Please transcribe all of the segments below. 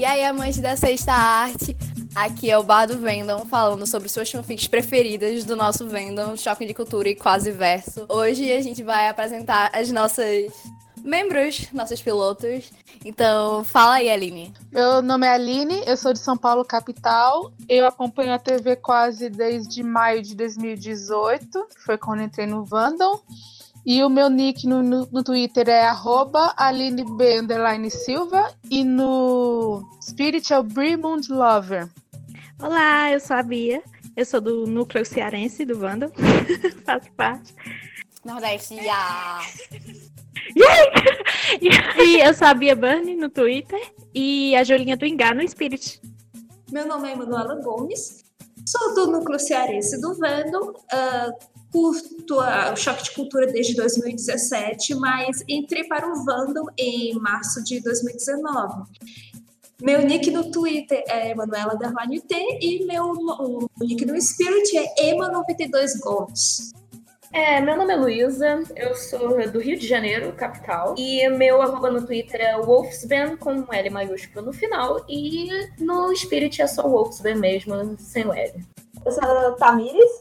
E aí, amante da sexta arte, aqui é o Bar do Vendom falando sobre suas fanfics preferidas do nosso Vendom, Choque de Cultura e Quase Verso. Hoje a gente vai apresentar as nossas membros, nossos pilotos. Então, fala aí, Aline. Meu nome é Aline, eu sou de São Paulo, capital. Eu acompanho a TV quase desde maio de 2018, que foi quando entrei no Vandal. E o meu nick no, no, no Twitter é arroba Silva e no Spirit é o Brimund Lover. Olá, eu sou a Bia. Eu sou do núcleo cearense do Vandal. Faço parte. Nordeste, yeah. e eu sou a Bia Bunny no Twitter e a Jolinha do Engar no Spirit. Meu nome é Manuela Gomes, sou do núcleo cearense do Vandal. Uh, curto o Choque de Cultura desde 2017, mas entrei para o Vandal em março de 2019. Meu nick no Twitter é Emanuela T e meu nick no Spirit é Ema92 Gomes. É, meu nome é Luísa, eu sou do Rio de Janeiro, capital, e meu arroba no Twitter é Wolfsban, com um L maiúsculo no final, e no Spirit é só Wolfsban mesmo, sem o L. Eu sou a Tamires,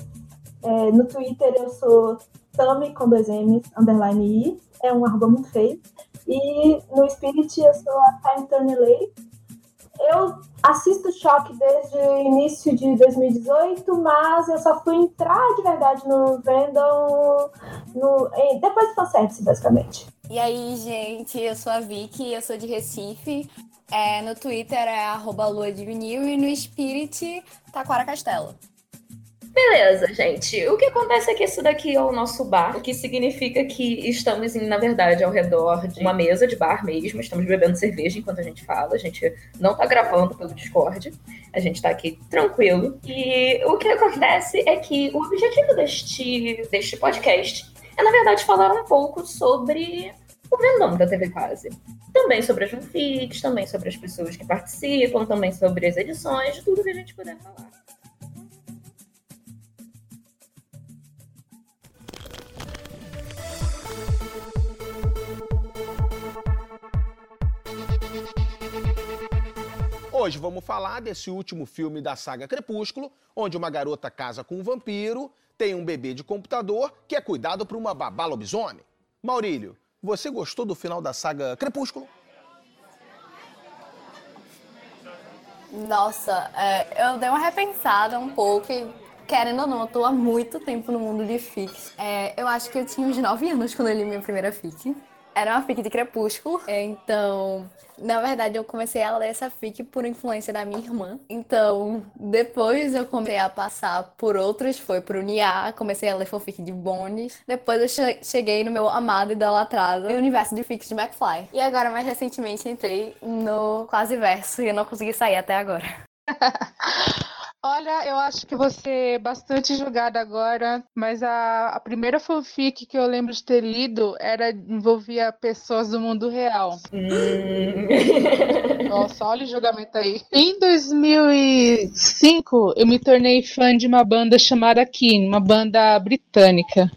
é, no Twitter eu sou Tami com dois M's, underline I, é um arroba muito feio. E no Spirit eu sou a Time Turner. Eu assisto Choque desde o início de 2018, mas eu só fui entrar de verdade no Vendom no, depois do fanservice, basicamente. E aí, gente, eu sou a Vicky, eu sou de Recife. É, no Twitter é e no Spirit, Taquara Castelo. Beleza, gente. O que acontece é que isso daqui é o nosso bar, o que significa que estamos, na verdade, ao redor de uma mesa de bar mesmo. Estamos bebendo cerveja enquanto a gente fala. A gente não tá gravando pelo Discord. A gente tá aqui tranquilo. E o que acontece é que o objetivo deste, deste podcast é, na verdade, falar um pouco sobre o Vendom da TV Quase. Também sobre as fanfics, também sobre as pessoas que participam, também sobre as edições, tudo que a gente puder falar. Hoje vamos falar desse último filme da saga Crepúsculo, onde uma garota casa com um vampiro, tem um bebê de computador que é cuidado por uma babá lobisomem. Maurílio, você gostou do final da saga Crepúsculo? Nossa, é, eu dei uma repensada um pouco querendo ou não, eu tô há muito tempo no mundo de fic. É, eu acho que eu tinha uns 9 anos quando eu li minha primeira fic. Era uma fic de Crepúsculo, então na verdade, eu comecei a ler essa fic por influência da minha irmã. Então, depois eu comecei a passar por outros, foi pro Nia, comecei a ler fanfic de Bones. Depois eu cheguei no meu amado idolatrado universo de fics de McFly. E agora, mais recentemente, entrei no Quase Verso e eu não consegui sair até agora. Olha, eu acho que você é bastante julgada agora, mas a, a primeira fanfic que eu lembro de ter lido era envolvia pessoas do mundo real. Hum. Nossa, olha o julgamento aí. Em 2005, eu me tornei fã de uma banda chamada Keen, uma banda britânica.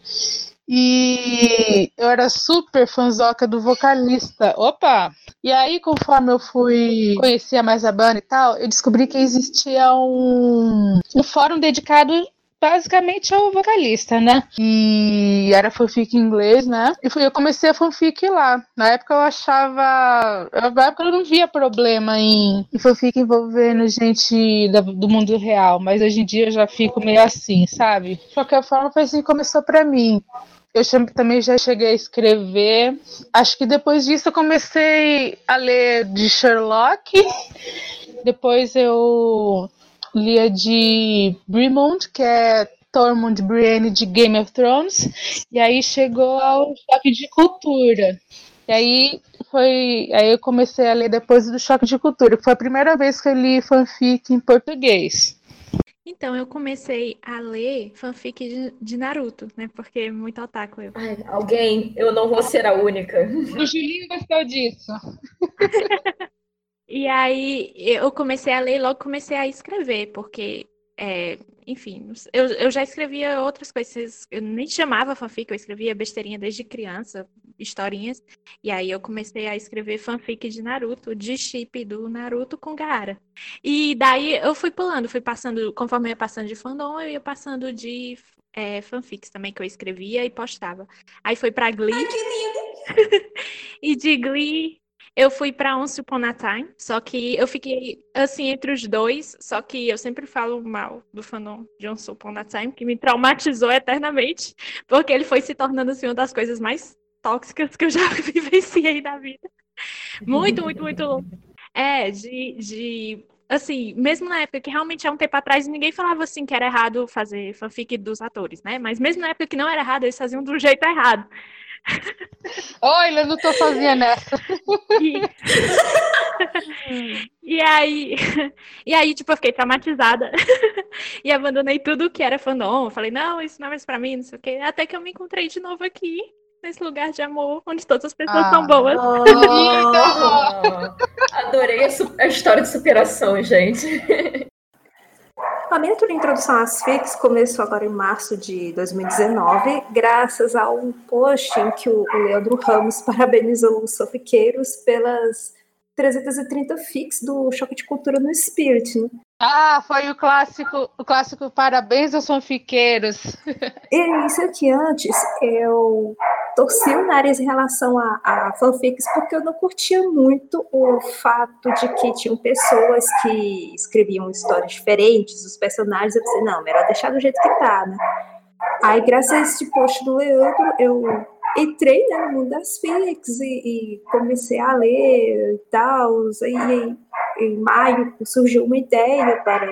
E eu era super fanzoca do vocalista. Opa! E aí, conforme eu fui conhecer mais a banda e tal, eu descobri que existia um, um fórum dedicado basicamente ao vocalista, né? E era fanfic em inglês, né? E eu comecei a fanfic lá. Na época eu achava. Na época eu não via problema em, em fanfic envolvendo gente da, do mundo real, mas hoje em dia eu já fico meio assim, sabe? De qualquer forma, foi assim que começou pra mim. Eu também já cheguei a escrever. Acho que depois disso eu comecei a ler de Sherlock. Depois eu lia de Bremont, que é Tormund Brienne de Game of Thrones. E aí chegou ao choque de cultura. E aí foi. Aí eu comecei a ler depois do choque de cultura. Foi a primeira vez que eu li fanfic em português. Então, eu comecei a ler fanfic de, de Naruto, né? Porque é muito otaku eu. Ai, alguém, eu não vou ser a única. O Julinho gostou disso. e aí, eu comecei a ler e logo comecei a escrever, porque é, enfim, eu, eu já escrevia outras coisas. Eu nem chamava fanfic, eu escrevia besteirinha desde criança, historinhas. E aí eu comecei a escrever fanfic de Naruto, de chip do Naruto com Gaara. E daí eu fui pulando, fui passando, conforme eu ia passando de fandom, eu ia passando de é, fanfics também que eu escrevia e postava. Aí foi pra Glee. Ai, que lindo! e de Glee eu fui para Once Upon a Time, só que eu fiquei assim entre os dois, só que eu sempre falo mal do fandom de Once Upon a Time, que me traumatizou eternamente, porque ele foi se tornando assim uma das coisas mais tóxicas que eu já vivenciei na vida. Muito, muito, muito louco. É, de, de assim, mesmo na época que realmente há um tempo atrás ninguém falava assim que era errado fazer fanfic dos atores, né? Mas mesmo na época que não era errado, eles faziam do jeito errado. Oi, eu não tô sozinha nessa. E... e aí, e aí, tipo, eu fiquei traumatizada e abandonei tudo que era fandom. Eu falei, não, isso não é mais pra mim, não sei o quê. Até que eu me encontrei de novo aqui, nesse lugar de amor, onde todas as pessoas Ah. são boas. Ah, adorei a, a história de superação, gente. Tour de introdução às FICs começou agora em março de 2019, graças a um post em que o Leandro Ramos parabenizou os sofiqueiros pelas 330 FICs do Choque de Cultura no Spirit. Ah, foi o clássico, o clássico Parabéns aos fanfiqueiros. E isso aqui antes, eu torci o nariz em relação a, a fanfics, porque eu não curtia muito o fato de que tinham pessoas que escreviam histórias diferentes, os personagens, eu pensei, não, melhor deixar do jeito que tá, né? Aí, graças a esse post do Leandro, eu entrei né, no mundo das fics e, e comecei a ler e tal, e em, em maio surgiu uma ideia para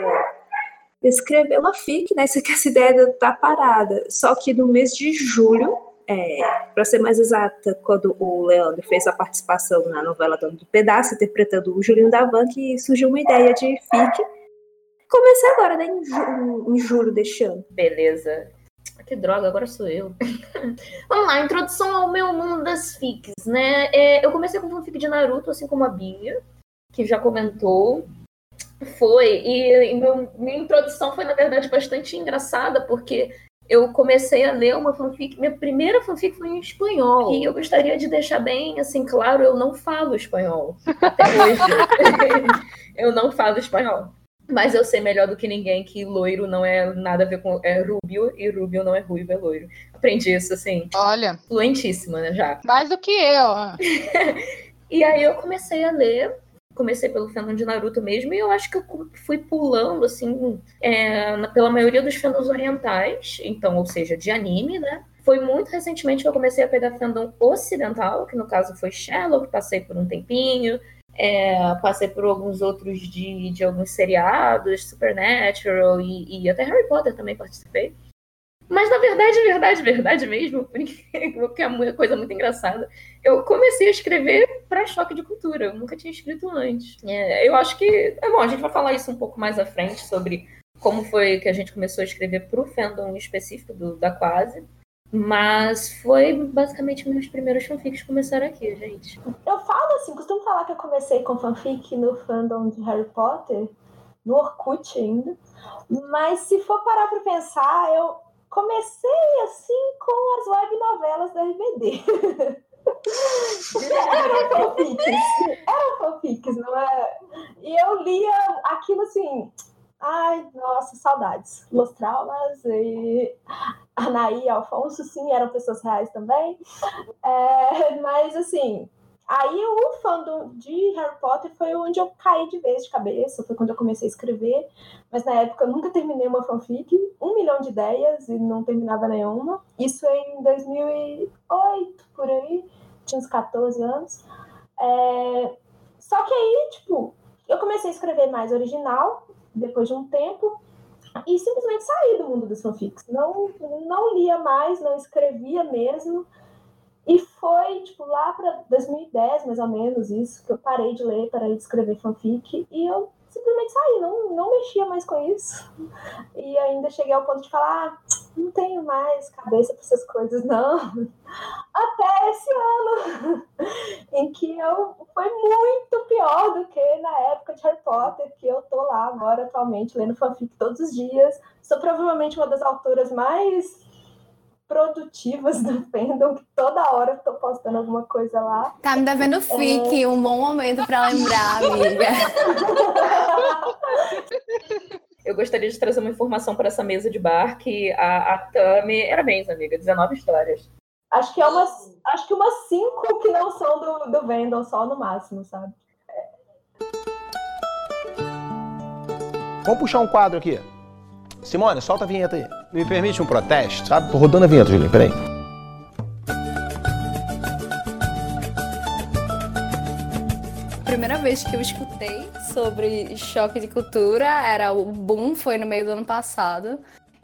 escrever uma fic, né? Que essa ideia tá parada. Só que no mês de julho, é, para ser mais exata, quando o Leandro fez a participação na novela Dono do Pedaço, interpretando o Julinho da Van, que surgiu uma ideia de fic. Comecei agora, né? Em, ju- em julho deste ano. Beleza. Que droga, agora sou eu. Vamos lá, introdução ao meu mundo das fics, né? É, eu comecei com fanfic de Naruto, assim como a Bia, que já comentou. Foi, e, e meu- minha introdução foi, na verdade, bastante engraçada, porque eu comecei a ler uma fanfic, minha primeira fanfic foi em espanhol. E eu gostaria de deixar bem, assim, claro, eu não falo espanhol. Até hoje. eu não falo espanhol. Mas eu sei melhor do que ninguém que loiro não é nada a ver com. É rubio e rubio não é ruivo, é loiro. Aprendi isso, assim, Olha, fluentíssima, né, já. mais do que eu. E aí eu comecei a ler. Comecei pelo fandom de Naruto mesmo, e eu acho que eu fui pulando, assim, é, pela maioria dos fandoms orientais, então, ou seja, de anime, né? Foi muito recentemente que eu comecei a pegar fandom ocidental, que no caso foi Sherlock, passei por um tempinho, é, passei por alguns outros de, de alguns seriados, Supernatural e, e até Harry Potter também participei. Mas na verdade, verdade, verdade mesmo, porque é uma coisa muito engraçada. Eu comecei a escrever para choque de cultura, eu nunca tinha escrito antes. É, eu acho que. É bom, a gente vai falar isso um pouco mais à frente sobre como foi que a gente começou a escrever para o fandom específico do, da Quase. Mas foi basicamente meus primeiros fanfics começaram aqui, gente. Eu falo assim, costumo falar que eu comecei com fanfic no fandom de Harry Potter, no Orkut ainda. Mas se for parar pra pensar, eu comecei assim com as web novelas da RBD. eram fanfics, eram fanfics, não é? E eu lia aquilo assim, ai, nossa, saudades. Los Traumas e Anaí e Alfonso, sim, eram pessoas reais também. É, mas assim, aí o fandom de Harry Potter foi onde eu caí de vez de cabeça, foi quando eu comecei a escrever, mas na época eu nunca terminei uma fanfic, um milhão de ideias e não terminava nenhuma. Isso em 2008, por aí, tinha uns 14 anos. É, Só que aí, tipo, eu comecei a escrever mais original, depois de um tempo, e simplesmente saí do mundo das fanfics. Não, não lia mais, não escrevia mesmo. E foi, tipo, lá para 2010, mais ou menos, isso, que eu parei de ler, parei de escrever fanfic, e eu simplesmente saí, não, não mexia mais com isso. E ainda cheguei ao ponto de falar, ah, não tenho mais cabeça para essas coisas, não. Até esse ano, em que eu foi muito pior do que na época de Harry Potter, que eu tô lá agora atualmente lendo fanfic todos os dias. Sou provavelmente uma das autoras mais produtivas do fandom, que toda hora eu tô postando alguma coisa lá. Tá me devendo fic, é... um bom momento para lembrar, amiga. Eu gostaria de trazer uma informação para essa mesa de bar que a, a Tami era bem, amiga, 19 histórias. Acho que é umas, acho que umas cinco que não são do, do Vendor, só no máximo, sabe? Vamos puxar um quadro aqui. Simone, solta a vinheta aí. Me permite um protesto? Sabe? Tô rodando a vinheta, Julinho, peraí. primeira vez que eu escutei sobre choque de cultura era o boom, foi no meio do ano passado.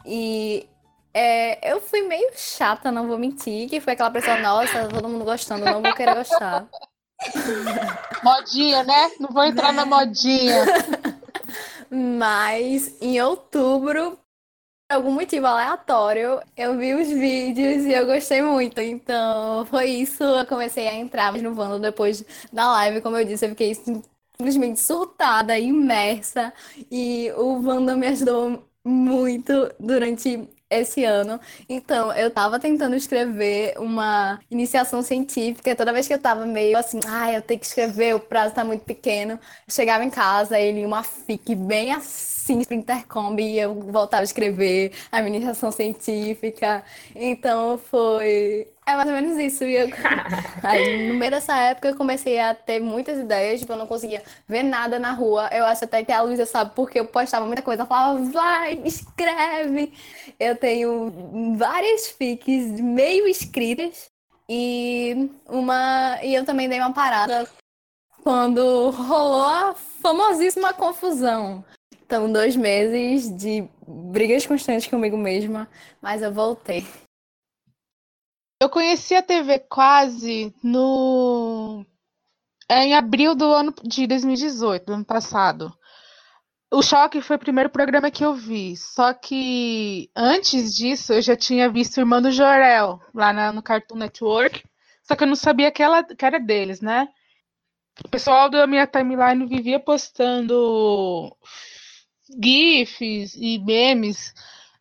E é, eu fui meio chata, não vou mentir, que foi aquela pessoa, nossa, todo mundo gostando, não vou querer gostar. Modinha, né? Não vou entrar na modinha. Mas em outubro algum motivo aleatório, eu vi os vídeos e eu gostei muito. Então, foi isso. Eu comecei a entrar no Vando depois da live. Como eu disse, eu fiquei simplesmente surtada, imersa. E o Wanda me ajudou muito durante esse ano. Então, eu tava tentando escrever uma iniciação científica. Toda vez que eu tava meio assim, ah, eu tenho que escrever, o prazo tá muito pequeno. Eu chegava em casa, ele uma fic bem assim, pro intercom, e eu voltava a escrever a minha iniciação científica. Então, foi é mais ou menos isso. E eu... Aí, no meio dessa época, eu comecei a ter muitas ideias, tipo, eu não conseguia ver nada na rua. Eu acho até que a Luísa sabe porque eu postava muita coisa. Eu falava, vai, escreve. Eu tenho várias fics meio escritas e uma. E eu também dei uma parada quando rolou a famosíssima confusão. Então, dois meses de brigas constantes comigo mesma, mas eu voltei. Eu conheci a TV quase no é, em abril do ano de 2018, do ano passado. O Choque foi o primeiro programa que eu vi. Só que antes disso eu já tinha visto o Irmão do Jorel lá na, no Cartoon Network. Só que eu não sabia que, ela, que era deles, né? O pessoal da minha timeline vivia postando GIFs e memes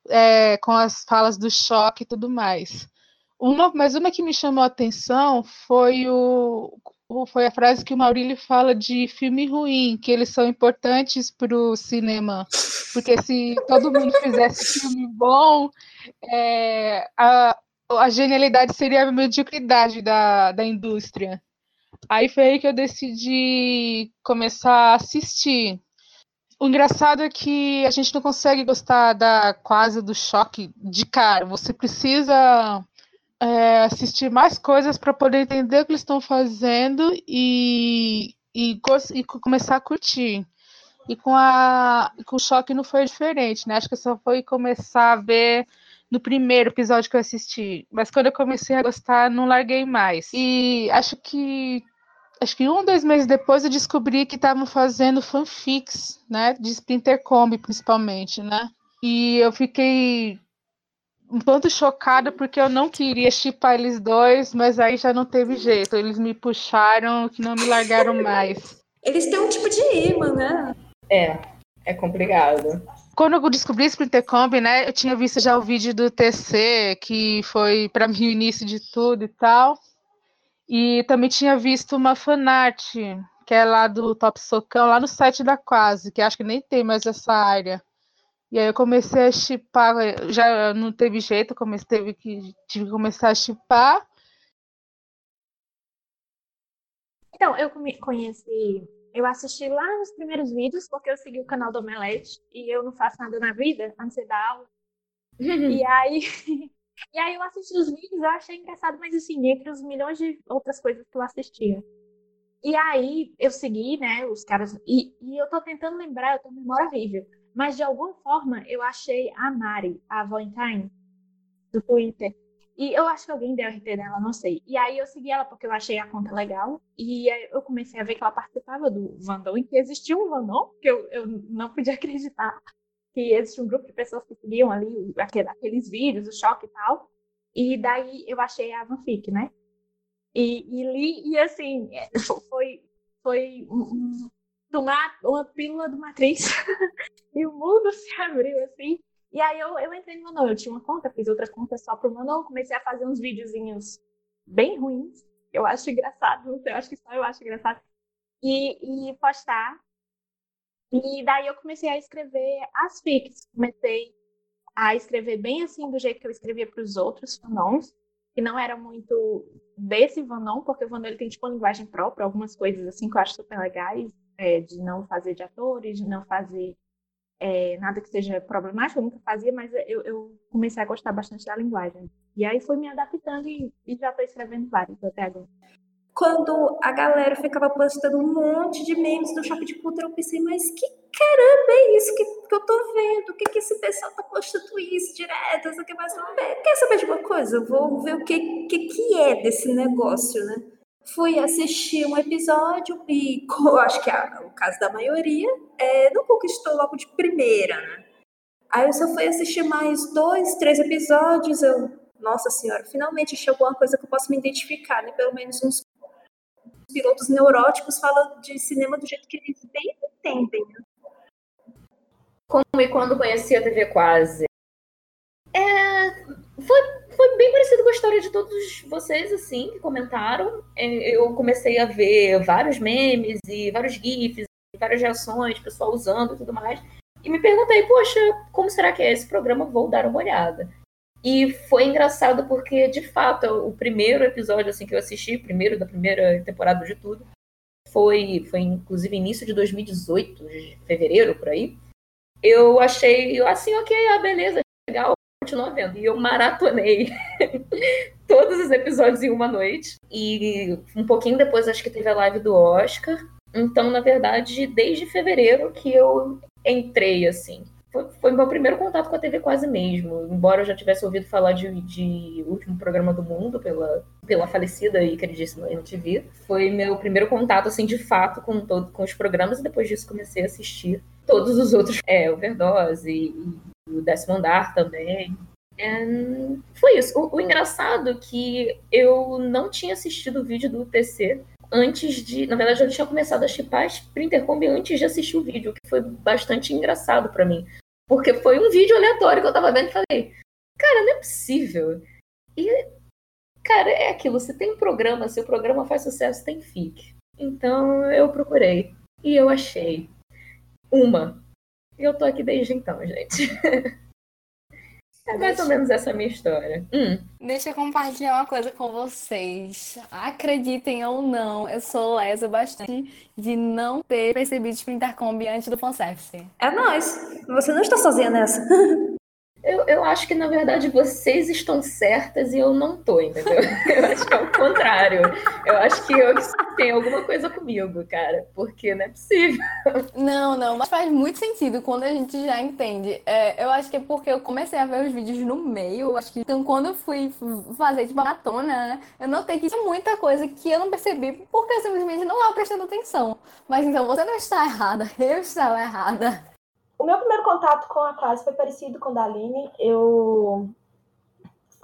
é, com as falas do choque e tudo mais. Uma, mas uma que me chamou a atenção foi, o, foi a frase que o Maurílio fala de filme ruim, que eles são importantes para o cinema. Porque se todo mundo fizesse filme bom, é, a, a genialidade seria a mediocridade da, da indústria. Aí foi aí que eu decidi começar a assistir. O engraçado é que a gente não consegue gostar da quase do choque de cara. Você precisa é, assistir mais coisas para poder entender o que eles estão fazendo e, e, e, começar a curtir. E com, a, com o choque não foi diferente, né? Acho que só foi começar a ver no primeiro episódio que eu assisti. Mas quando eu comecei a gostar, não larguei mais. E acho que acho que um, dois meses depois eu descobri que estavam fazendo fanfics, né? De Splinter Combi, principalmente, né? E eu fiquei um tanto chocada porque eu não queria chipar eles dois, mas aí já não teve jeito. Eles me puxaram que não me largaram mais. Eles têm um tipo de imã, né? É, é complicado. Quando eu descobri Splinter Combi, né, eu tinha visto já o vídeo do TC, que foi para mim o início de tudo e tal. E também tinha visto uma fanart, que é lá do Top Socão, lá no site da Quase, que acho que nem tem mais essa área. E aí eu comecei a chipar, já não teve jeito, comecei, teve que, tive que começar a chipar. Então, eu conheci, eu assisti lá nos primeiros vídeos, porque eu segui o canal do Omelete e eu não faço nada na vida, a não ser dar aula. e aí, e aí eu assisti os vídeos, eu achei engraçado, mas assim, entre os milhões de outras coisas que eu assistia. E aí eu segui, né, os caras, e, e eu tô tentando lembrar, eu tenho memória horrível mas de alguma forma eu achei a Mari, a Valentine, do Twitter. E eu acho que alguém deu RT dela, não sei. E aí eu segui ela porque eu achei a conta legal. E eu comecei a ver que ela participava do Vandon, e que existia um Vandon, que eu, eu não podia acreditar. que existia um grupo de pessoas que seguiam ali aqueles vídeos, o choque e tal. E daí eu achei a fanfic, né? E, e li, e assim, é, foi, foi um, tomar uma pílula de matriz e o mundo se abriu assim. E aí eu, eu entrei no Manon, eu tinha uma conta, fiz outra conta só pro Manon, comecei a fazer uns videozinhos bem ruins, eu acho engraçado, não sei, eu acho que só eu acho engraçado, e, e postar. E daí eu comecei a escrever as fics, comecei a escrever bem assim, do jeito que eu escrevia para os outros fanons, que não era muito desse Vanon, porque o Vanon ele tem tipo uma linguagem própria, algumas coisas assim que eu acho super legais, é, de não fazer de atores, de não fazer é, nada que seja problemático, eu nunca fazia, mas eu, eu, comecei a gostar bastante da linguagem. E aí fui me adaptando e, e já estou escrevendo vários até agora quando a galera ficava postando um monte de memes do Choque de Cultura, eu pensei, mas que caramba é isso que, que eu tô vendo? O que, que esse pessoal tá postando isso direto? Isso aqui mais Quer saber de uma coisa? Vou ver o que, que, que é desse negócio, né? Fui assistir um episódio e, acho que é o caso da maioria, é, não conquistou logo de primeira, né? Aí eu só fui assistir mais dois, três episódios, eu nossa senhora, finalmente achei alguma coisa que eu possa me identificar, né? Pelo menos uns pilotos neuróticos falam de cinema do jeito que eles bem entendem. Né? Como e quando conheci a TV Quase? É, foi, foi bem parecido com a história de todos vocês, assim, que comentaram. É, eu comecei a ver vários memes e vários GIFs, várias reações, pessoal usando e tudo mais. E me perguntei, poxa, como será que é esse programa? Vou dar uma olhada. E foi engraçado porque, de fato, o primeiro episódio assim que eu assisti, primeiro da primeira temporada de tudo, foi, foi inclusive início de 2018, de fevereiro, por aí. Eu achei, assim, ok, ah, beleza, legal, continuo vendo. E eu maratonei todos os episódios em uma noite. E um pouquinho depois, acho que teve a live do Oscar. Então, na verdade, desde fevereiro que eu entrei, assim foi, foi meu primeiro contato com a TV quase mesmo. Embora eu já tivesse ouvido falar de, de Último Programa do Mundo pela, pela falecida e queridíssima MTV. Foi meu primeiro contato, assim, de fato, com, todo, com os programas. E depois disso comecei a assistir todos os outros. É, Overdose e, e o Décimo Andar também. And foi isso. O, o engraçado é que eu não tinha assistido o vídeo do UTC antes de. Na verdade, eu tinha começado a chipar Sprintercombi antes de assistir o vídeo, o que foi bastante engraçado para mim. Porque foi um vídeo aleatório que eu tava vendo e falei, cara, não é possível. E, cara, é aquilo, se tem programa, se o programa faz sucesso, tem FIC. Então eu procurei. E eu achei. Uma. E eu tô aqui desde então, gente. É mais ou menos essa minha história. Hum. Deixa eu compartilhar uma coisa com vocês. Acreditem ou não, eu sou lesa bastante de não ter percebido Sprinter Combi antes do fanservice. É nóis. Você não está sozinha nessa. Eu, eu acho que, na verdade, vocês estão certas e eu não tô, entendeu? Eu acho que é o contrário. Eu acho que eu, tem alguma coisa comigo, cara. Porque não é possível. Não, não, mas faz muito sentido quando a gente já entende. É, eu acho que é porque eu comecei a ver os vídeos no meio. Eu acho que então quando eu fui fazer de maratona, né, eu notei que tinha muita coisa que eu não percebi porque eu simplesmente não estava prestando atenção. Mas então você não está errada, eu estava errada. O meu primeiro contato com a classe foi parecido com o da Aline. Eu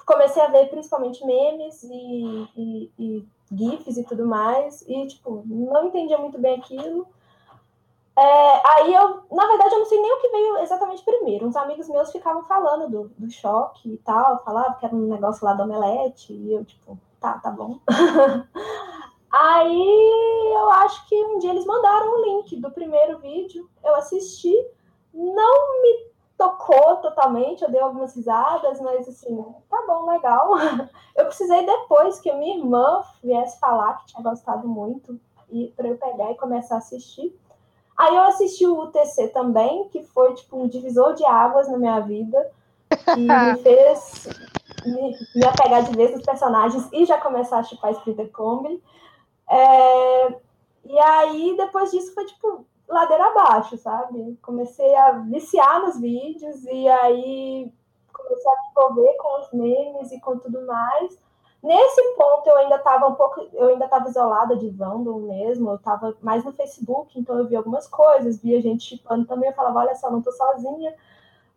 comecei a ver principalmente memes e, e, e, GIFs e tudo mais, e, tipo, não entendia muito bem aquilo. É, aí eu, na verdade, eu não sei nem o que veio exatamente primeiro. Uns amigos meus ficavam falando do, do choque e tal, falavam que era um negócio lá do omelete, e eu, tipo, tá, tá bom. aí eu acho que um dia eles mandaram o link do primeiro vídeo, eu assisti não me tocou totalmente, eu dei algumas risadas, mas assim, tá bom, legal. Eu precisei depois que a minha irmã viesse falar que tinha gostado muito e para eu pegar e começar a assistir. Aí eu assisti o UTC também, que foi tipo um divisor de águas na minha vida e me fez me, me apegar de vez nos personagens e já começar a chipar Splitter Combi. É, e aí, depois disso, foi tipo, ladeira abaixo, sabe? Comecei a viciar nos vídeos e aí comecei a me envolver com os memes e com tudo mais. Nesse ponto eu ainda estava um pouco, eu ainda estava isolada de Vandal mesmo, eu estava mais no Facebook, então eu vi algumas coisas, via gente chipando também, eu falava, olha só, não tô sozinha.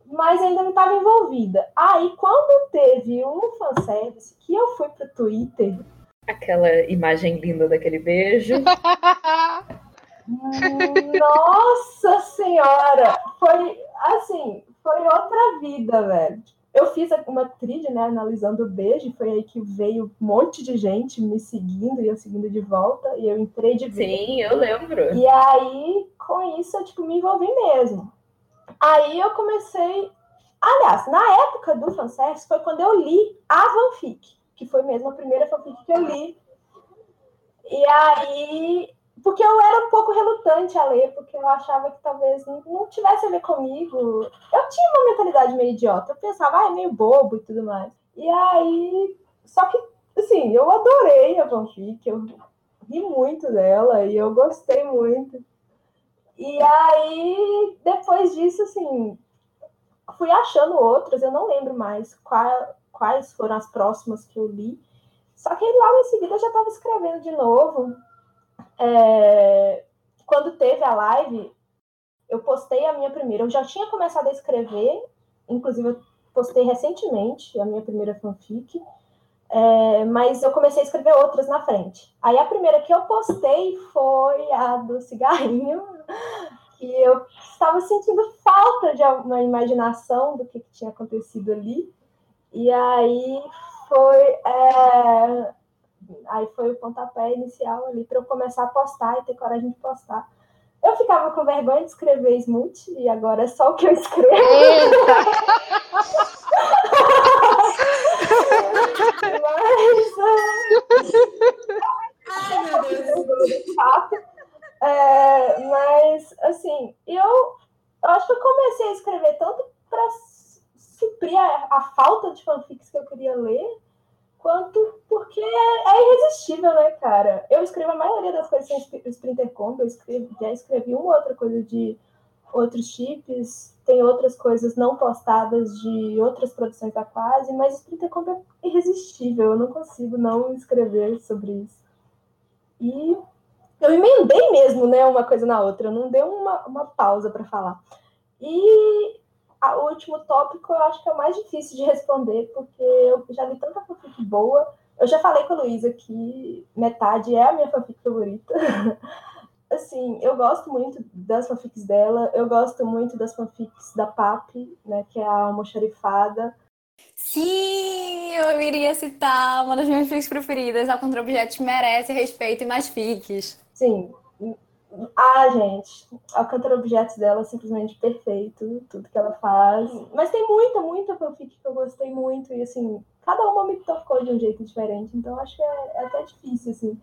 mas ainda não estava envolvida. Aí, quando teve um fanservice, que eu fui pro Twitter. Aquela imagem linda daquele beijo. Nossa Senhora! Foi assim, foi outra vida, velho. Eu fiz uma trilha, né, analisando o beijo, foi aí que veio um monte de gente me seguindo e eu seguindo de volta, e eu entrei de vez. Sim, eu lembro. E aí, com isso, eu, tipo, me envolvi mesmo. Aí eu comecei. Aliás, na época do fanservice foi quando eu li a fanfic, que foi mesmo a primeira fanfic que eu li. E aí porque eu era um pouco relutante a ler, porque eu achava que talvez não, tivesse a ver comigo. Eu tinha uma mentalidade meio idiota, eu pensava, ah, é meio bobo e tudo mais. E aí, só que, assim, eu adorei a fanfic, eu ri muito dela e eu gostei muito. E aí, depois disso, assim, fui achando outras, eu não lembro mais qual, quais foram as próximas que eu li. Só que logo em seguida eu já estava escrevendo de novo é, quando teve a live, eu postei a minha primeira. Eu já tinha começado a escrever, inclusive eu postei recentemente a minha primeira fanfic, é, mas eu comecei a escrever outras na frente. Aí a primeira que eu postei foi a do cigarrinho, que eu estava sentindo falta de uma imaginação do que, que tinha acontecido ali. E aí foi. É, Aí foi o pontapé inicial ali para eu começar a postar e ter coragem de postar. Eu ficava com vergonha de escrever smooth e agora é só o que eu escrevo. Mas. É, mas, assim, eu, eu acho que eu comecei a escrever tanto para suprir a, a falta de fanfics que eu queria ler, quanto porque é, é, irresistível, né, cara? Eu escrevo a maioria das coisas sem Sprinter Combo, eu escrevo, já escrevi uma outra coisa de outros chips, tem outras coisas não postadas de outras produções da Quase, mas Sprinter Combo é irresistível, eu não consigo não escrever sobre isso. E eu emendei mesmo, né, uma coisa na outra, eu não dei uma, uma pausa para falar. E o último tópico eu acho que é o mais difícil de responder, porque eu já li tanta fanfic boa. Eu já falei com a Luísa que metade é a minha fanfic favorita. assim, eu gosto muito das fanfics dela, eu gosto muito das fanfics da Papi, né, que é a almoxarifada. Sim, eu iria citar uma das minhas fics preferidas, a Contra Objetos merece respeito e mais fics. Sim, ah, gente, Alcântara Objetos dela é simplesmente perfeito, tudo que ela faz. Mas tem muita, muita fanfic que eu gostei muito, e assim, cada uma me tocou de um jeito diferente, então acho que é, é até difícil, assim.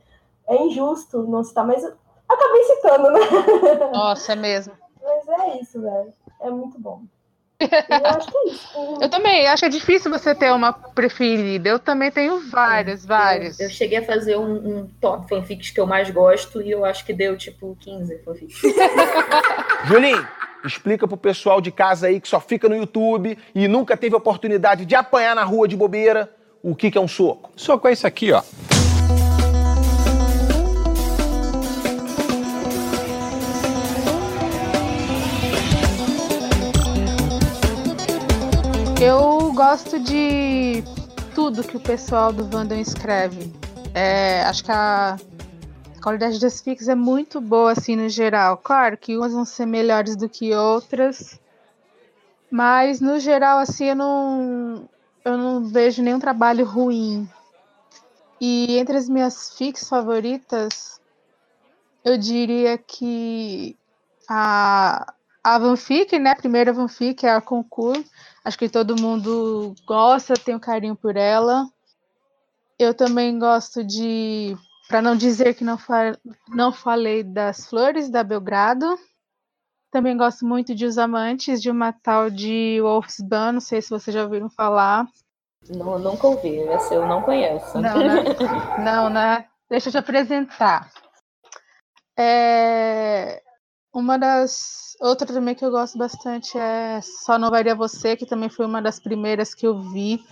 É injusto não citar, mas acabei citando, né? Nossa, é mesmo. mas é isso, velho. É muito bom. Eu acho que é isso. Eu também, acho que é difícil você ter uma preferida. Eu também tenho várias, várias. Eu, eu cheguei a fazer um, um, top fanfics que eu mais gosto e eu acho que deu tipo 15 fanfics. Julinho, explica pro pessoal de casa aí que só fica no YouTube e nunca teve oportunidade de apanhar na rua de bobeira o que, que é um soco. Soco é isso aqui, ó. Eu gosto de tudo que o pessoal do Vandam escreve. É, acho que a qualidade das fics é muito boa, assim, no geral. Claro que umas vão ser melhores do que outras, mas no geral, assim, eu não, eu não vejo nenhum trabalho ruim. E entre as minhas fics favoritas, eu diria que a, a fanfic, né? A primeira fanfic é a concurso Acho que todo mundo gosta, tem um carinho por ela. Eu também gosto de, para não dizer que não, fa não falei das flores da Belgrado. Também gosto muito de Os Amantes, de uma tal de Wolfsbane, não sei se vocês já ouviram falar. Não, nunca ouvi, essa eu não conheço. Não, né? não, né? Deixa eu te apresentar. É... Uma das. Outra também que eu gosto bastante é Só Não Varia Você, que também foi uma das primeiras que eu vi.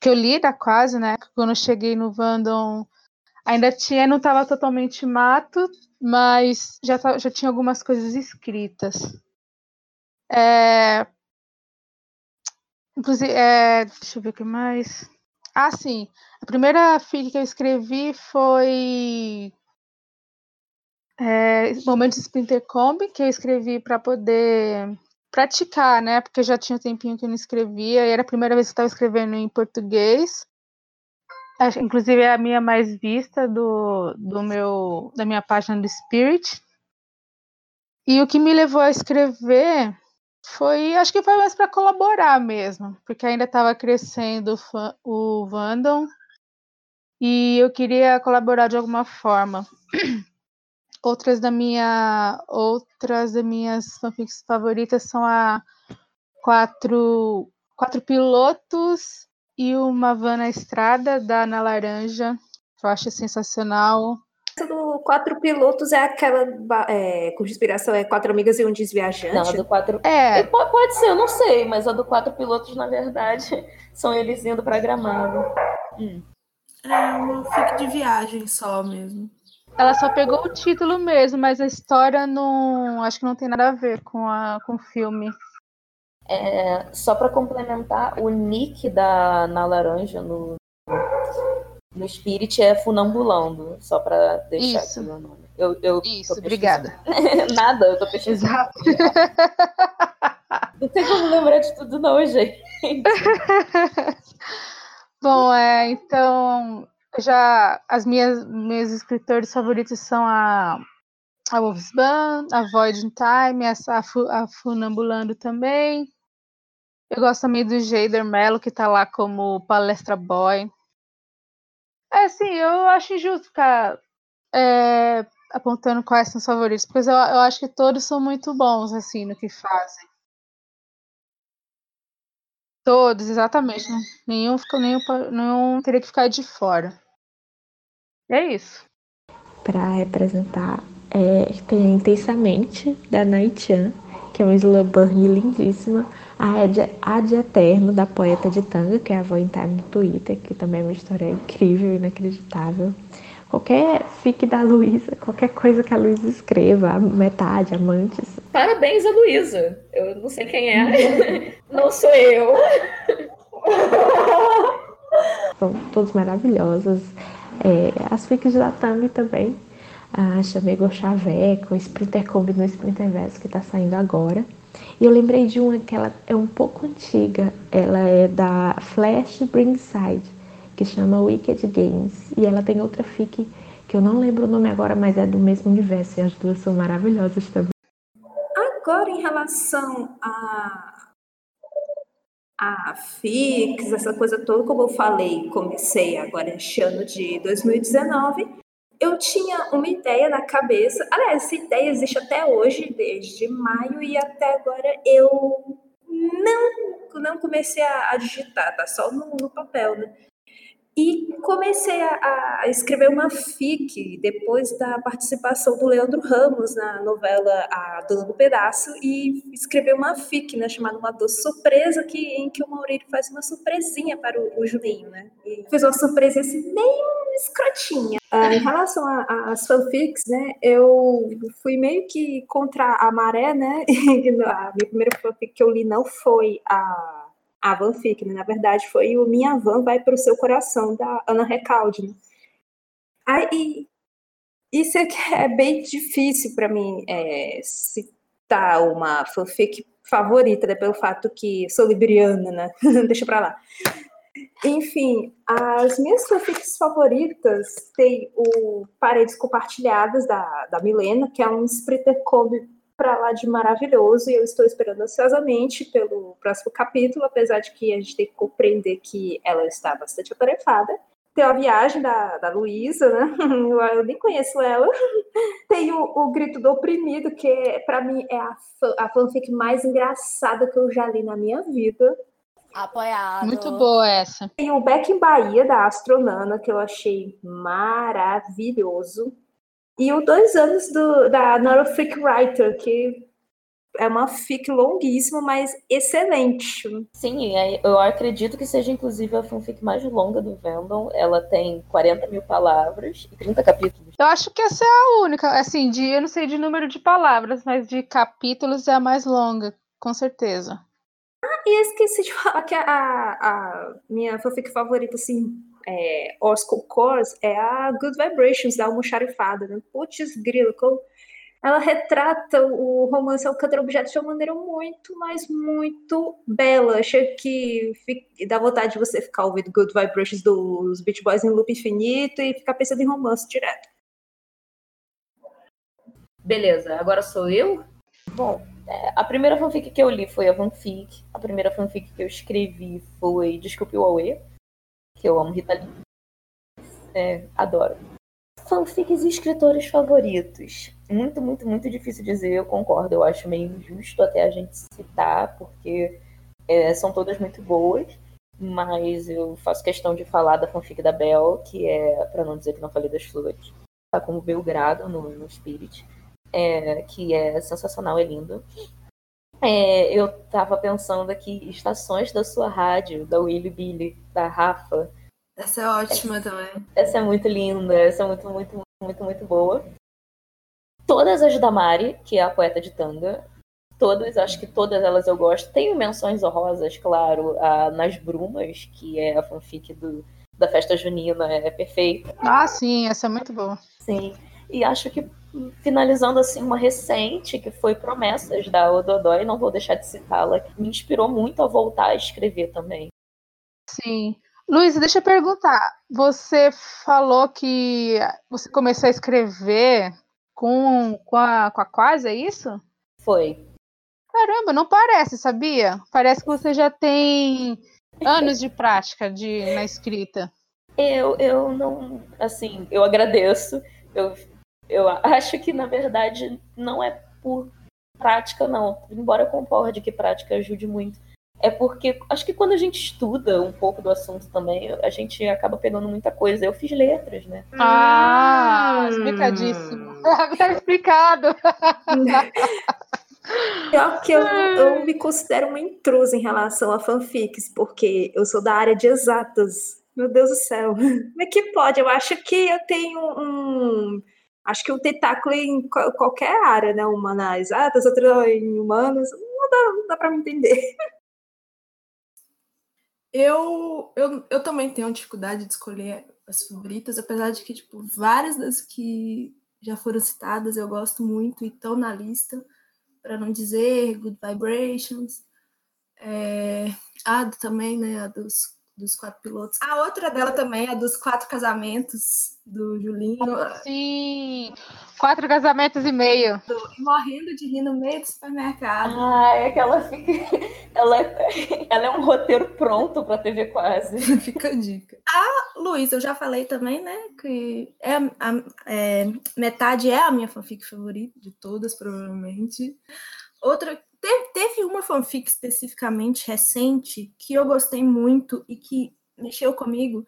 Que eu li da quase, né? Quando eu cheguei no Vandom, ainda tinha, não estava totalmente mato, mas já, já tinha algumas coisas escritas. É, Inclusive, é, deixa eu ver o que mais. Ah, sim. A primeira fic que eu escrevi foi é, Momentos Splinter Combi, que eu escrevi para poder praticar, né? Porque já tinha um tempinho que eu não escrevia, e era a primeira vez que estava escrevendo em português. Inclusive é a minha mais vista do, do meu da minha página do Spirit. E o que me levou a escrever foi, acho que foi mais para colaborar mesmo, porque ainda estava crescendo o Vandom e eu queria colaborar de alguma forma. Outras da minha, outras das minhas fanfics favoritas são a quatro, quatro pilotos e uma van na estrada da Ana Laranja, que eu acho sensacional. Essa do Quatro Pilotos é aquela é, cuja inspiração é Quatro Amigas e um Desviajante? Não, a do Quatro... É. Pode ser, eu não sei, mas a do Quatro Pilotos, na verdade, são eles indo pra Gramado. Hum. É uma fic de viagem só mesmo. Ela só pegou o título mesmo, mas a história não. Acho que não tem nada a ver com, a, com o filme. É, só para complementar, o nick da Na Laranja no, no Spirit é Funambulando, só para deixar Isso. aqui o nome. Eu, eu Isso, obrigada. Nada, eu tô pesquisando. Exato. não tem como lembrar de tudo, não, gente. Bom, é, então, já as minhas meus escritores favoritos são a a Wolfsbane, a Void in Time, essa, a, a Funambulando também. Eu gosto também do Jader Mello, que tá lá como palestra boy. É, sim, eu acho injusto ficar é, apontando quais são os favoritos, porque eu, eu acho que todos são muito bons, assim, no que fazem. Todos, exatamente. Nenhum, nenhum, nenhum teria que ficar de fora. É isso. Para representar, é, tem Intensamente, da Naichan, que é uma slow burn lindíssima. A Ad, Ad Eterno, da Poeta de Tanga, que é a avó em time no Twitter, que também é uma história incrível, inacreditável. Qualquer fic da Luísa, qualquer coisa que a Luísa escreva, metade, amantes. Parabéns a Luísa. Eu não sei quem é. não sou eu. São todos maravilhosos. É, as fics da Thumb também. A Chamego Chaveco, Sprinter Combi no Sprinter Verso, que está saindo agora. E eu lembrei de uma que ela é um pouco antiga. Ela é da Flash Bringside, que chama Wicked Games. E ela tem outra fic que eu não lembro o nome agora, mas é do mesmo universo. E as duas são maravilhosas também. Agora, em relação a a FIX, essa coisa toda, como eu falei, comecei agora este ano de 2019, eu tinha uma ideia na cabeça, aliás, essa ideia existe até hoje, desde maio, e até agora eu não, não comecei a, digitar, tá só no, no papel, né? E comecei a, a, escrever uma fic depois da participação do Leandro Ramos na novela A Dona do Pedaço e escrever uma fic, né, chamada Uma Doce Surpresa, que, em que o Maurício faz uma surpresinha para o, o Juninho, né? E fez uma surpresa assim, meio escrotinha. Ah, em relação às fanfics, né, eu fui meio que contra a maré, né? a minha primeira fanfic que eu li não foi a a fanfic, né? Na verdade, foi o Minha Van Vai para o Seu Coração, da Ana Recalde. Né? Aí, isso é, é bem difícil para mim é, citar uma fanfic favorita, né, pelo fato que sou libriana, né? Deixa para lá. Enfim, as minhas fanfics favoritas tem o Paredes Compartilhadas, da, da Milena, que é um splitter combi para lá de maravilhoso e eu estou esperando ansiosamente pelo próximo capítulo, apesar de que a gente tem que compreender que ela está bastante atarefada. Tem a viagem da, da Luísa, né? Eu, eu, nem conheço ela. Tem o, o Grito do Oprimido, que para mim é a, a fanfic mais engraçada que eu já li na minha vida. Apoiado. Muito boa essa. Tem o Back in Bahia, da Astronana, que eu achei maravilhoso. E o dois anos do, da Nora Freak Writer, que é uma fic longuíssima, mas excelente. Sim, eu acredito que seja inclusive a fanfic mais longa do Vendom. Ela tem 40 mil palavras e 30 capítulos. Eu acho que essa é a única, assim, de, eu não sei de número de palavras, mas de capítulos é a mais longa, com certeza. Ah, e esqueci de falar que a, a minha fanfic favorita, assim, é, Oscar Cores, é a Good Vibrations, da Almoxarifada, né? Putz, grilo, como ela retrata o romance Alcântara Objeto de uma maneira muito, mas muito bela. Achei que dá vontade de você ficar ouvindo Good Vibrations dos Beach Boys em loop infinito e ficar pensando em romance direto. Beleza, agora sou eu? Bom, é, a primeira fanfic que eu li foi a fanfic. A primeira fanfic que eu escrevi foi Desculpe o Aue, que eu amo Rita Lee. É, adoro fanfics e escritores favoritos. Muito, muito, muito difícil dizer, eu concordo. Eu acho meio injusto até a gente citar, porque é, são todas muito boas. Mas eu faço questão de falar da fanfic da Bel, que é, para não dizer que não falei das flores, tá como Belgrado no, no Spirit, é, que é sensacional, é lindo. É, eu tava pensando aqui, estações da sua rádio, da Willy Billy, da Rafa, essa é ótima essa, também. Essa é muito linda, essa é muito, muito, muito, muito boa. Todas as da Mari, que é a poeta de tanga. Todas, acho que todas elas eu gosto. Tenho menções honrosas, claro, a Nas Brumas, que é a fanfic do, da festa junina, é, é perfeita. Ah, sim, essa é muito boa. Sim. E acho que finalizando assim uma recente que foi Promessas da Ododói, não vou deixar de citá-la, que me inspirou muito a voltar a escrever também. Sim. Luiz, deixa eu perguntar. Você falou que você começou a escrever com, com, a, com a Quase, é isso? Foi. Caramba, não parece, sabia? Parece que você já tem anos de prática de, na escrita. Eu, eu não. Assim, eu agradeço. Eu, eu acho que, na verdade, não é por prática, não. Embora eu concorde que prática ajude muito é porque acho que quando a gente estuda um pouco do assunto também, a gente acaba pegando muita coisa. Eu fiz letras, né? Ah, hum. explicadíssimo. tá explicado. Pior que eu, eu me considero uma intrusa em relação a fanfics, porque eu sou da área de exatas. Meu Deus do céu. Como é que pode? Eu acho que eu tenho um. Acho que um tentáculo em qualquer área, né? Uma na exatas, outra em humanas. Não dá, não dá me entender. Eu, eu, eu também tenho dificuldade de escolher as favoritas, apesar de que, tipo, várias das que já foram citadas eu gosto muito e estão na lista, para não dizer Good Vibrations. É, a também, né, a dos dos quatro pilotos. A outra dela também é dos quatro casamentos do Julinho. Sim, quatro casamentos e meio. morrendo de rir no meio do supermercado. Ah, é que ela fica. Ela é, ela é um roteiro pronto pra TV quase. fica a dica. A Luísa, eu já falei também, né? Que é, a, é, metade é a minha fanfic favorita de todas, provavelmente. Outra Teve, teve uma fanfic especificamente recente que eu gostei muito e que mexeu comigo,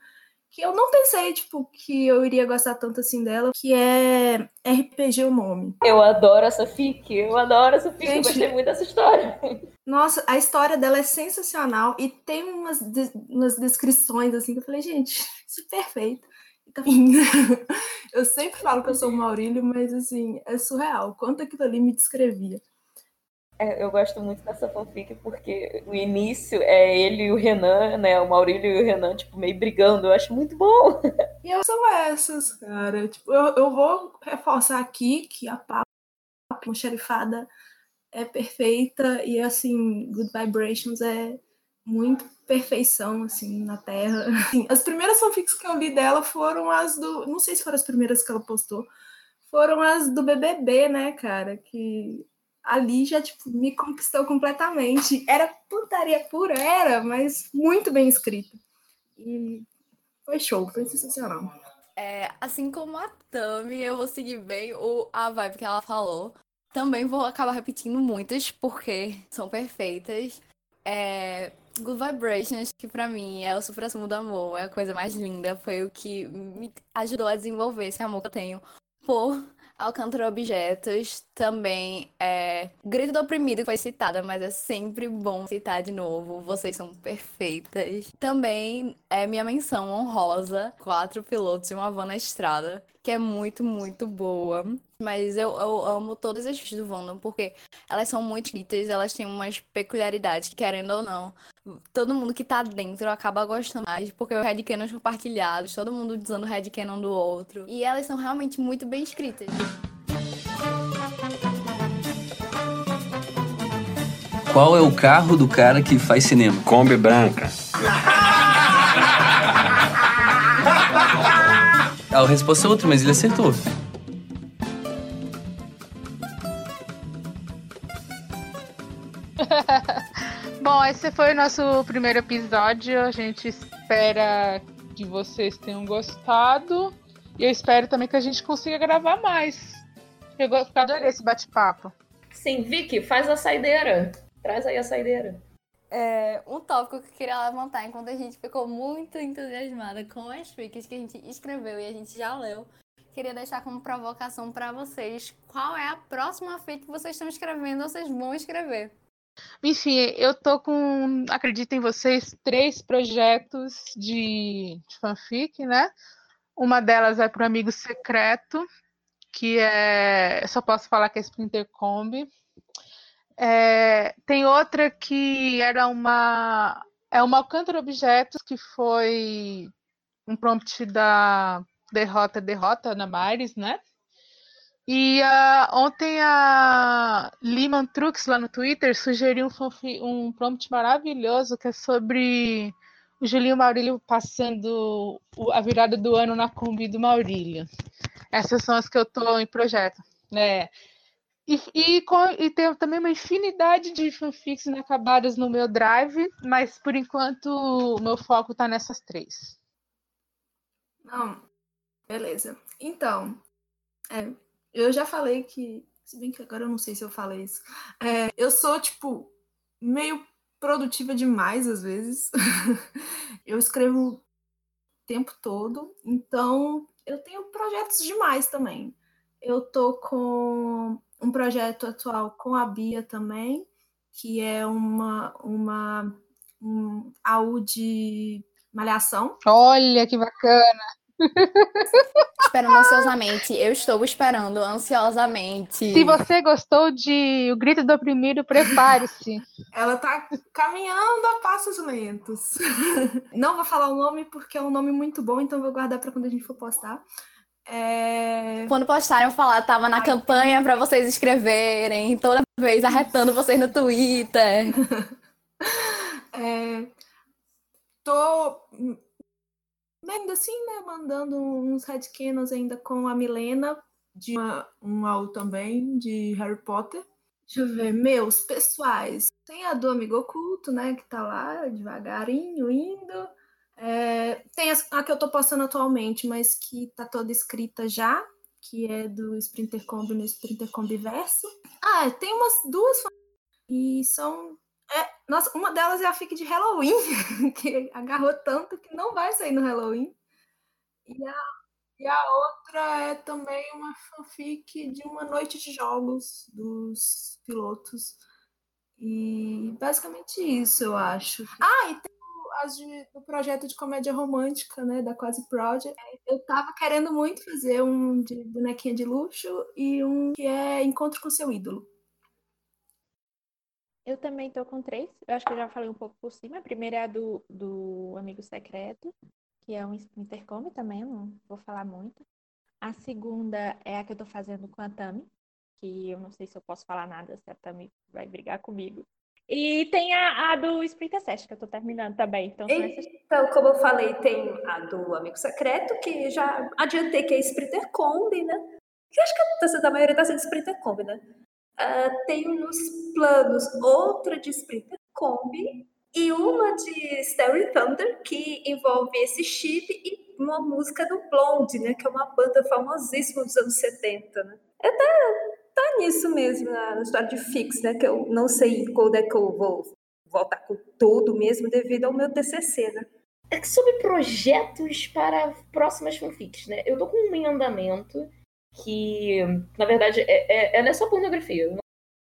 que eu não pensei, tipo, que eu iria gostar tanto assim dela, que é RPG o nome. Eu adoro essa fic, eu adoro essa fic, Gente, eu gostei muito dessa história. Nossa, a história dela é sensacional e tem umas, de, umas descrições assim que eu falei, gente, isso é perfeito. Então, eu sempre falo que eu sou o Maurílio, mas assim, é surreal. Quanto aquilo ali me descrevia. É, eu gosto muito dessa fanfic porque o início é ele e o Renan, né? O Maurílio e o Renan, tipo, meio brigando. Eu acho muito bom. E eu são essas, cara. Tipo, eu, eu vou reforçar aqui que a Papo, a xerifada, é perfeita e, assim, Good Vibrations é muito perfeição, assim, na Terra. Assim, as primeiras fanfics que eu li dela foram as do... Não sei se foram as primeiras que ela postou. Foram as do BBB, né, cara? Que ali já tipo, me conquistou completamente. Era putaria pura, era, mas muito bem escrita. E foi show, foi sensacional. É, assim como a Tami, eu vou seguir bem o, a vibe que ela falou. Também vou acabar repetindo muitas, porque são perfeitas. É, Good Vibrations, que pra mim é o supra-sumo do amor, é a coisa mais linda. Foi o que me ajudou a desenvolver esse amor que eu tenho por Alcântara Objetos, também é Grito do Oprimido, foi citada, mas é sempre bom citar de novo. Vocês são perfeitas. Também é minha menção honrosa, Quatro Pilotos e uma Van na Estrada, que é muito, muito boa. Mas eu, eu amo todas as filmes do Wanda, porque elas são muito escritas, elas têm umas peculiaridades, querendo ou não. Todo mundo que tá dentro acaba gostando mais, porque o headcanons compartilhados, todo mundo usando o headcanon do outro. E elas são realmente muito bem escritas. Qual é o carro do cara que faz cinema? Kombi branca. Ah, a resposta é outra, mas ele acertou. Bom, esse foi o nosso primeiro episódio. A gente espera que vocês tenham gostado. E eu espero também que a gente consiga gravar mais. Eu adorei esse bate-papo. Sim, Vicky, faz a saideira. Traz aí a saideira. É, um tópico que eu queria levantar enquanto a gente ficou muito entusiasmada com as fics que a gente escreveu e a gente já leu. Queria deixar como provocação para vocês qual é a próxima fic que vocês estão escrevendo ou vocês vão escrever. Enfim, eu tô com, acredito em vocês, três projetos de, fanfic, né? Uma delas é para o Amigo Secreto, que é. Eu só posso falar que é Splinter Combi. É, tem outra que era uma. É uma Alcântara Objetos, que foi um prompt da Derrota Derrota na Maris, né? E uh, ontem a Liman Trux lá no Twitter sugeriu um, um prompt maravilhoso que é sobre o Julinho Maurílio passando a virada do ano na Kombi do Maurílio. Essas são as que eu estou em projeto, né? E, e, e tem também uma infinidade de fanfics inacabadas no meu drive, mas por enquanto o meu foco está nessas três. Não, beleza. Então, é, eu já falei que, se bem que agora eu não sei se eu falei isso, é, eu sou, tipo, meio produtiva demais às vezes. eu escrevo o tempo todo, então eu tenho projetos demais também. Eu tô com um projeto atual com a Bia também, que é uma uma um AU de malhação. Olha que bacana. Esperando ansiosamente. Eu estou esperando ansiosamente. Se você gostou de O Grito do Oprimido, prepare-se. Ela tá caminhando a passos lentos. Não vou falar o nome porque é um nome muito bom, então vou guardar para quando a gente for postar. É... Quando postarem, eu falar, tava na campanha para vocês escreverem, toda vez arretando vocês no Twitter. é... Tô ainda assim, né, mandando uns headcanons ainda com a Milena, de uma, um AU também, de Harry Potter. Deixa eu ver, meus pessoais. Tem a do Amigo Oculto, né, que tá lá devagarinho indo. É, tem a, a, que eu tô postando atualmente, mas que tá toda escrita já, que é do Sprinter Combi no Sprinter Combi Verso. Ah, tem umas duas e são nossa, uma delas é a fic de Halloween, que agarrou tanto que não vai sair no Halloween. E a, e a outra é também uma fanfic de uma noite de jogos dos pilotos. E basicamente isso, eu acho. Ah, e tem as de, o projeto de comédia romântica, né, da Quase Project. Eu tava querendo muito fazer um de bonequinha de luxo e um que é Encontro com seu ídolo. Eu também tô com três. Eu acho que eu já falei um pouco por cima. A primeira é a do, do Amigo Secreto, que é um intercom também, não vou falar muito. A segunda é a que eu tô fazendo com a Tami, que eu não sei se eu posso falar nada, se a Tami vai brigar comigo. E tem a, a do Sprinter 7, que eu tô terminando também. Então, então, como eu falei, tem a do Amigo Secreto, que já adiantei que é Sprinter Kombi, né? Que acho que a maioria tá sendo Sprinter Kombi, né? Uh, tenho nos planos outra de Sprinter Kombi e uma de Starry Thunder, que envolve esse chip e uma música do Blonde, né? Que é uma banda famosíssima dos anos 70, né? É tá, tá nisso mesmo, na, história de Fix, né? Que eu não sei quando é que eu vou voltar com tudo mesmo, devido ao meu TCC, né? É sobre projetos para próximas fanfics, né? Eu tô com um em andamento que, na verdade, é, é, ela é só pornografia. Eu não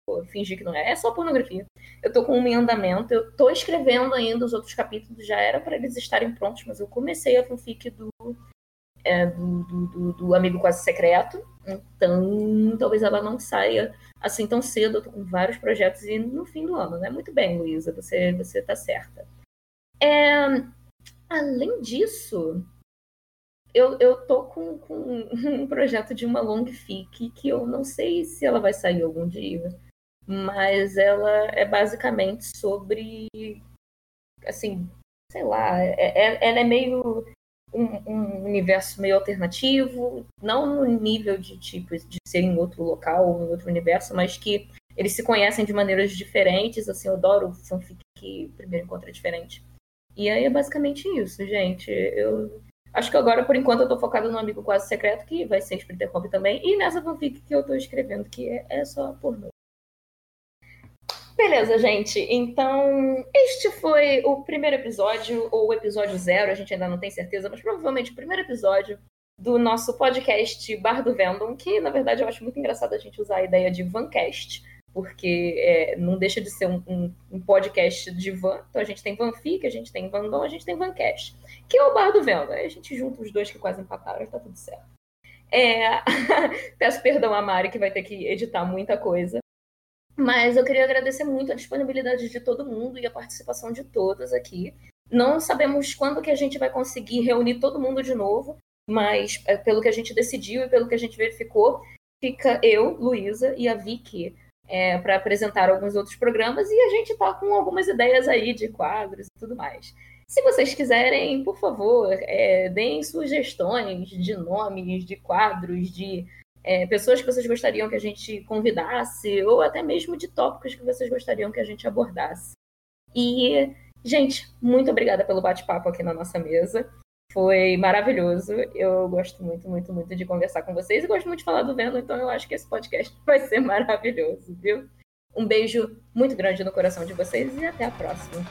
vou fingir que não é, é só pornografia. Eu tô com em andamento, eu tô escrevendo ainda os outros capítulos, já era para eles estarem prontos, mas eu comecei a fanfic do, é, do, do, do, do, Amigo Quase Secreto, então talvez ela não saia assim tão cedo. Eu tô com vários projetos e no fim do ano, né? Muito bem, Luísa, você, você tá certa. É, além disso, eu, eu tô com, com um projeto de uma long fic que eu não sei se ela vai sair algum dia, mas ela é basicamente sobre, assim, sei lá, é, é, ela é meio um, um, universo meio alternativo, não no nível de tipo de ser em outro local ou em outro universo, mas que eles se conhecem de maneiras diferentes. Assim, eu adoro fanfic que primeiro encontro é diferente. E aí é basicamente isso, gente. Eu acho que agora, por enquanto, eu tô focado no amigo quase secreto, que vai ser Splinter Cop também, e nessa fanfic que eu tô escrevendo, que é, é só pornô. Beleza, gente. Então, este foi o primeiro episódio, ou o episódio zero, a gente ainda não tem certeza, mas provavelmente o primeiro episódio do nosso podcast Bar do Vendom, que na verdade eu acho muito engraçado a gente usar a ideia de Vancast, porque é, não deixa de ser um, um, um, podcast de van. Então a gente tem Vanfic, a gente tem Vandom, a gente tem Vancast, que é o Bar do Vendom. Aí a gente junta os dois que quase empataram, tá tudo certo. É... Peço perdão a Mari, que vai ter que editar muita coisa. Mas eu queria agradecer muito a disponibilidade de todo mundo e a participação de todas aqui. Não sabemos quando que a gente vai conseguir reunir todo mundo de novo, mas é, pelo que a gente decidiu e pelo que a gente verificou, fica eu, Luísa e a Vicky é, para apresentar alguns outros programas e a gente está com algumas ideias aí de quadros e tudo mais. Se vocês quiserem, por favor, é, deem sugestões de nomes, de quadros, de é, pessoas que vocês gostariam que a gente convidasse, ou até mesmo de tópicos que vocês gostariam que a gente abordasse. E, gente, muito obrigada pelo bate-papo aqui na nossa mesa. Foi maravilhoso. Eu gosto muito, muito, muito de conversar com vocês e gosto muito de falar do Vendo, então eu acho que esse podcast vai ser maravilhoso, viu? Um beijo muito grande no coração de vocês e até a próxima.